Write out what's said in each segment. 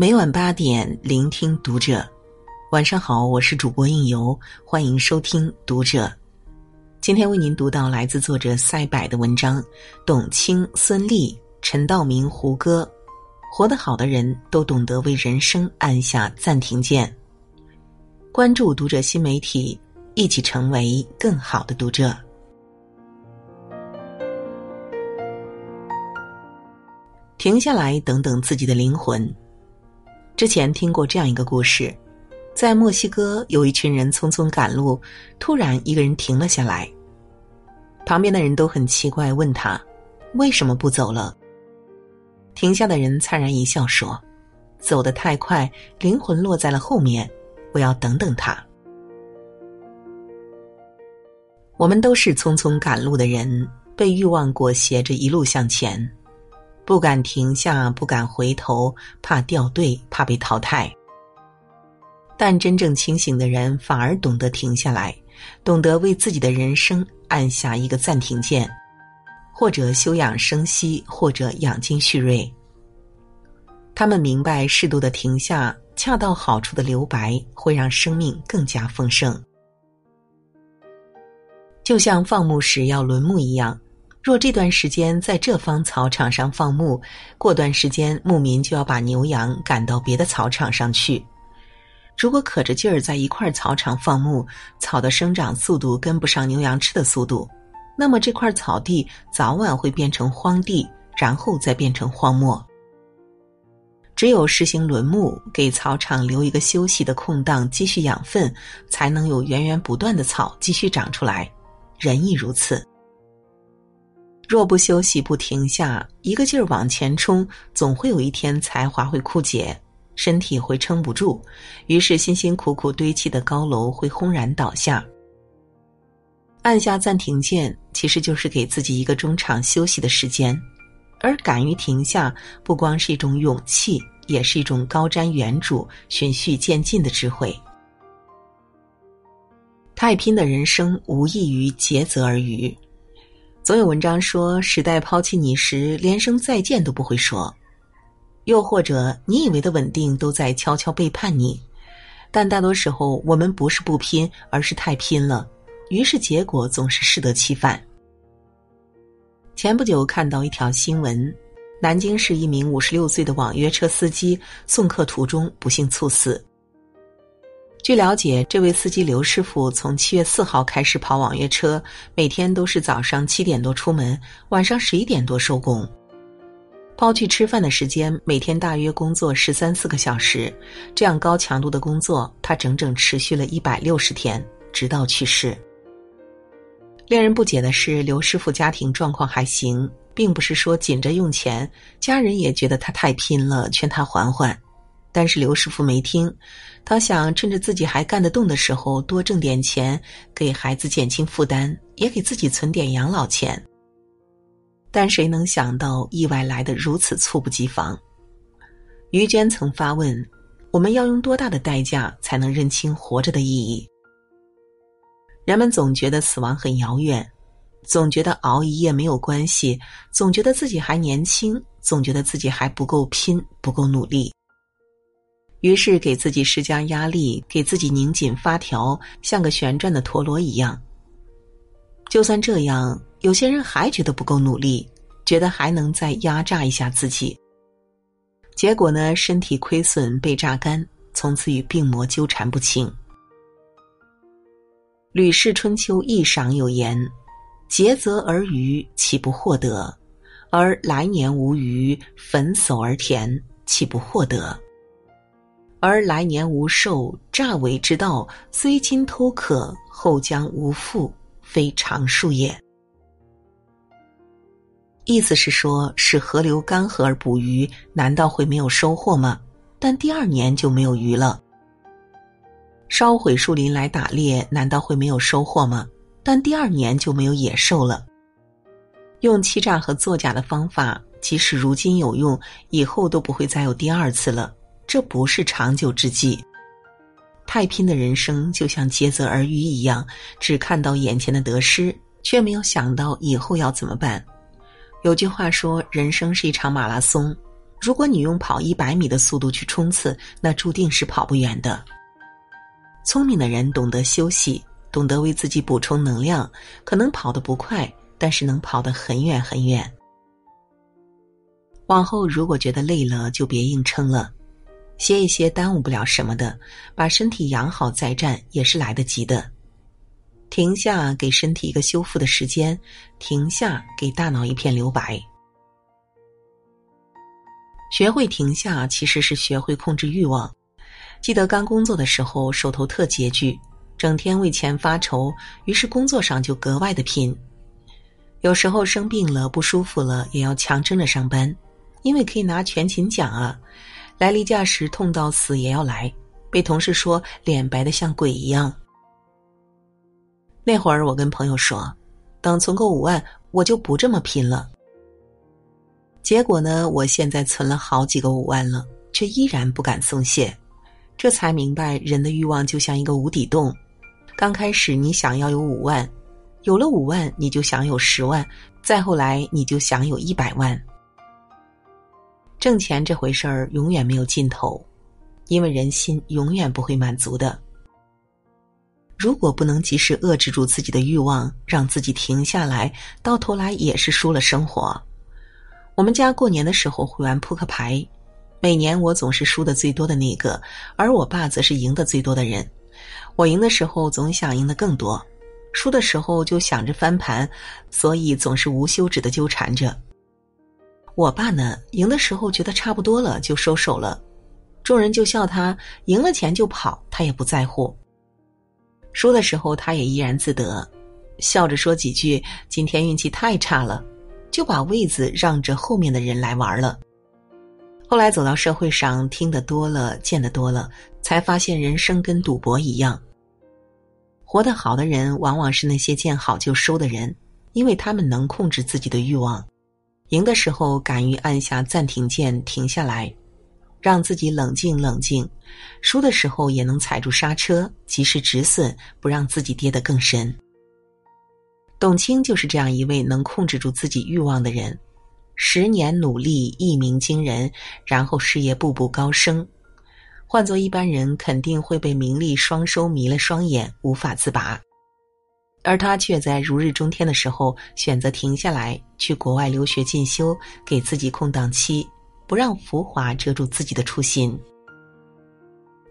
每晚八点，聆听读者。晚上好，我是主播应由，欢迎收听读者。今天为您读到来自作者赛柏的文章：董卿、孙俪、陈道明、胡歌，活得好的人都懂得为人生按下暂停键。关注读者新媒体，一起成为更好的读者。停下来，等等自己的灵魂。之前听过这样一个故事，在墨西哥有一群人匆匆赶路，突然一个人停了下来。旁边的人都很奇怪，问他为什么不走了。停下的人灿然一笑说：“走得太快，灵魂落在了后面，我要等等他。”我们都是匆匆赶路的人，被欲望裹挟着一路向前。不敢停下，不敢回头，怕掉队，怕被淘汰。但真正清醒的人，反而懂得停下来，懂得为自己的人生按下一个暂停键，或者休养生息，或者养精蓄锐。他们明白，适度的停下，恰到好处的留白，会让生命更加丰盛。就像放牧时要轮牧一样。若这段时间在这方草场上放牧，过段时间牧民就要把牛羊赶到别的草场上去。如果可着劲儿在一块草场放牧，草的生长速度跟不上牛羊吃的速度，那么这块草地早晚会变成荒地，然后再变成荒漠。只有实行轮牧，给草场留一个休息的空档，继续养分，才能有源源不断的草继续长出来。人亦如此。若不休息，不停下，一个劲儿往前冲，总会有一天才华会枯竭，身体会撑不住，于是辛辛苦苦堆砌的高楼会轰然倒下。按下暂停键，其实就是给自己一个中场休息的时间，而敢于停下，不光是一种勇气，也是一种高瞻远瞩、循序渐进的智慧。太拼的人生，无异于竭泽而渔。总有文章说，时代抛弃你时，连声再见都不会说；又或者，你以为的稳定都在悄悄背叛你。但大多时候，我们不是不拼，而是太拼了，于是结果总是适得其反。前不久看到一条新闻，南京市一名五十六岁的网约车司机送客途中不幸猝死。据了解，这位司机刘师傅从七月四号开始跑网约车，每天都是早上七点多出门，晚上十一点多收工。抛去吃饭的时间，每天大约工作十三四个小时。这样高强度的工作，他整整持续了一百六十天，直到去世。令人不解的是，刘师傅家庭状况还行，并不是说紧着用钱，家人也觉得他太拼了，劝他缓缓。但是刘师傅没听，他想趁着自己还干得动的时候多挣点钱，给孩子减轻负担，也给自己存点养老钱。但谁能想到意外来得如此猝不及防？于娟曾发问：“我们要用多大的代价才能认清活着的意义？”人们总觉得死亡很遥远，总觉得熬一夜没有关系，总觉得自己还年轻，总觉得自己还不够拼，不够努力。于是给自己施加压力，给自己拧紧发条，像个旋转的陀螺一样。就算这样，有些人还觉得不够努力，觉得还能再压榨一下自己。结果呢，身体亏损被榨干，从此与病魔纠缠不清。《吕氏春秋》一赏有言：“竭泽而渔，岂不获得？而来年无鱼，焚叟而田，岂不获得？”而来年无寿，诈伪之道，虽今偷可，后将无复，非常数也。意思是说，使河流干涸而捕鱼，难道会没有收获吗？但第二年就没有鱼了。烧毁树林来打猎，难道会没有收获吗？但第二年就没有野兽了。用欺诈和作假的方法，即使如今有用，以后都不会再有第二次了。这不是长久之计。太拼的人生就像竭泽而渔一样，只看到眼前的得失，却没有想到以后要怎么办。有句话说：“人生是一场马拉松，如果你用跑一百米的速度去冲刺，那注定是跑不远的。聪明的人懂得休息，懂得为自己补充能量，可能跑得不快，但是能跑得很远很远。往后如果觉得累了，就别硬撑了，歇一歇，耽误不了什么的。把身体养好再战，也是来得及的。停下，给身体一个修复的时间；停下，给大脑一片留白。学会停下，其实是学会控制欲望。记得刚工作的时候，手头特拮据，整天为钱发愁，于是工作上就格外的拼。有时候生病了、不舒服了，也要强撑着上班，因为可以拿全勤奖啊。来例假时痛到死也要来，被同事说脸白的像鬼一样。那会儿我跟朋友说，等存够五万，我就不这么拼了。结果呢，我现在存了好几个五万了，却依然不敢松懈。这才明白，人的欲望就像一个无底洞。刚开始你想要有五万，有了五万你就想有十万，再后来你就想有一百万。挣钱这回事儿永远没有尽头，因为人心永远不会满足的。如果不能及时遏制住自己的欲望，让自己停下来，到头来也是输了生活。我们家过年的时候会玩扑克牌。每年我总是输的最多的那个，而我爸则是赢的最多的人。我赢的时候总想赢得更多，输的时候就想着翻盘，所以总是无休止的纠缠着。我爸呢，赢的时候觉得差不多了就收手了，众人就笑他赢了钱就跑，他也不在乎。输的时候他也怡然自得，笑着说几句“今天运气太差了”，就把位子让着后面的人来玩了。后来走到社会上，听得多了，见得多了，才发现人生跟赌博一样。活得好的人，往往是那些见好就收的人，因为他们能控制自己的欲望，赢的时候敢于按下暂停键，停下来，让自己冷静冷静；输的时候也能踩住刹车，及时止损，不让自己跌得更深。董卿就是这样一位能控制住自己欲望的人。十年努力，一鸣惊人，然后事业步步高升。换做一般人，肯定会被名利双收迷了双眼，无法自拔。而他却在如日中天的时候，选择停下来，去国外留学进修，给自己空档期，不让浮华遮住自己的初心。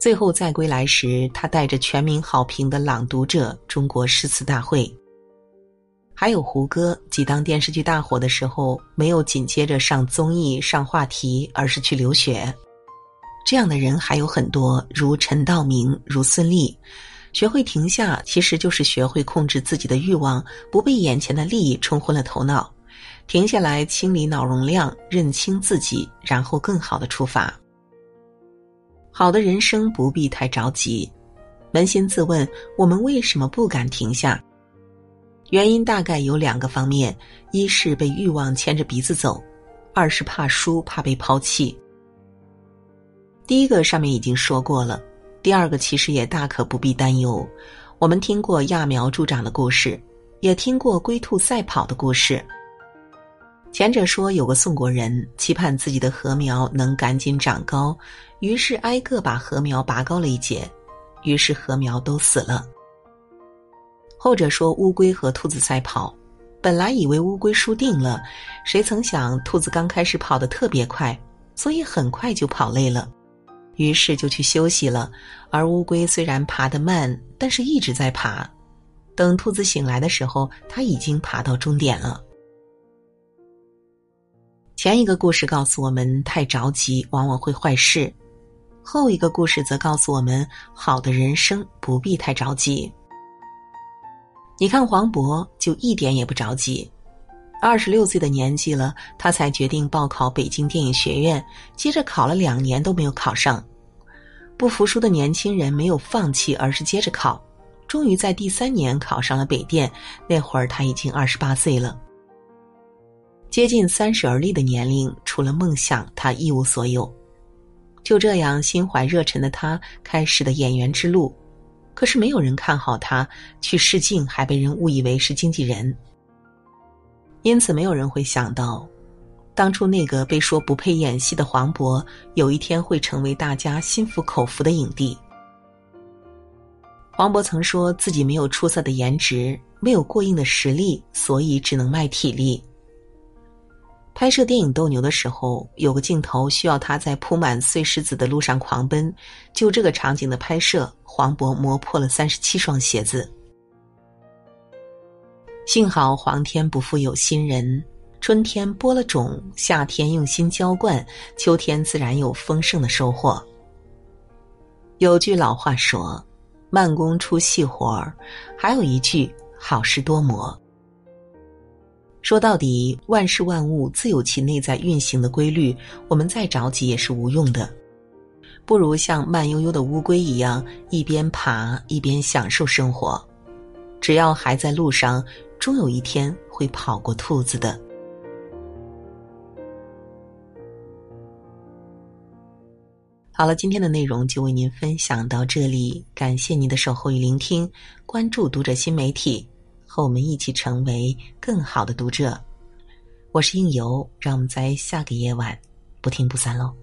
最后再归来时，他带着全民好评的《朗读者》中国诗词大会。还有胡歌，几当电视剧大火的时候，没有紧接着上综艺上话题，而是去留学。这样的人还有很多，如陈道明，如孙俪。学会停下，其实就是学会控制自己的欲望，不被眼前的利益冲昏了头脑。停下来，清理脑容量，认清自己，然后更好的出发。好的人生不必太着急，扪心自问，我们为什么不敢停下？原因大概有两个方面：一是被欲望牵着鼻子走，二是怕输，怕被抛弃。第一个上面已经说过了，第二个其实也大可不必担忧。我们听过揠苗助长的故事，也听过龟兔赛跑的故事。前者说有个宋国人期盼自己的禾苗能赶紧长高，于是挨个把禾苗拔高了一截，于是禾苗都死了。后者说乌龟和兔子赛跑，本来以为乌龟输定了，谁曾想兔子刚开始跑得特别快，所以很快就跑累了，于是就去休息了。而乌龟虽然爬得慢，但是一直在爬。等兔子醒来的时候，它已经爬到终点了。前一个故事告诉我们，太着急往往会坏事；后一个故事则告诉我们，好的人生不必太着急。你看黄渤就一点也不着急，二十六岁的年纪了，他才决定报考北京电影学院，接着考了两年都没有考上。不服输的年轻人没有放弃，而是接着考，终于在第三年考上了北电。那会儿他已经二十八岁了，接近三十而立的年龄，除了梦想，他一无所有。就这样，心怀热忱的他开始了演员之路。可是没有人看好他去试镜，还被人误以为是经纪人。因此，没有人会想到，当初那个被说不配演戏的黄渤，有一天会成为大家心服口服的影帝。黄渤曾说自己没有出色的颜值，没有过硬的实力，所以只能卖体力。拍摄电影《斗牛》的时候，有个镜头需要他在铺满碎石子的路上狂奔，就这个场景的拍摄，黄渤磨破了三十七双鞋子。幸好皇天不负有心人，春天播了种，夏天用心浇灌，秋天自然有丰盛的收获。有句老话说。慢工出细活儿，还有一句好事多磨。说到底，万事万物自有其内在运行的规律，我们再着急也是无用的。不如像慢悠悠的乌龟一样，一边爬一边享受生活。只要还在路上，终有一天会跑过兔子的。好了，今天的内容就为您分享到这里，感谢您的守候与聆听。关注读者新媒体，和我们一起成为更好的读者。我是应由，让我们在下个夜晚不听不散喽。